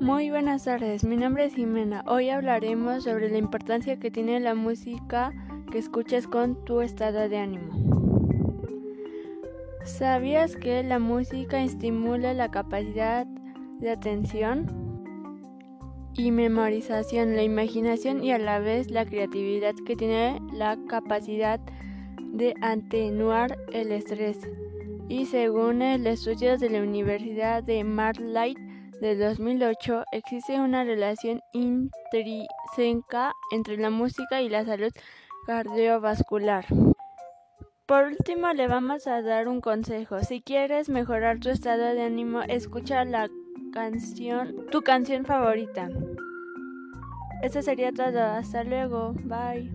Muy buenas tardes, mi nombre es Jimena. Hoy hablaremos sobre la importancia que tiene la música que escuchas con tu estado de ánimo. ¿Sabías que la música estimula la capacidad de atención y memorización, la imaginación y a la vez la creatividad que tiene la capacidad de atenuar el estrés? Y según el estudio de la Universidad de Marlight, de 2008 existe una relación intrínseca entre la música y la salud cardiovascular. Por último, le vamos a dar un consejo. Si quieres mejorar tu estado de ánimo, escucha la canción, tu canción favorita. Eso sería todo. Hasta luego. Bye.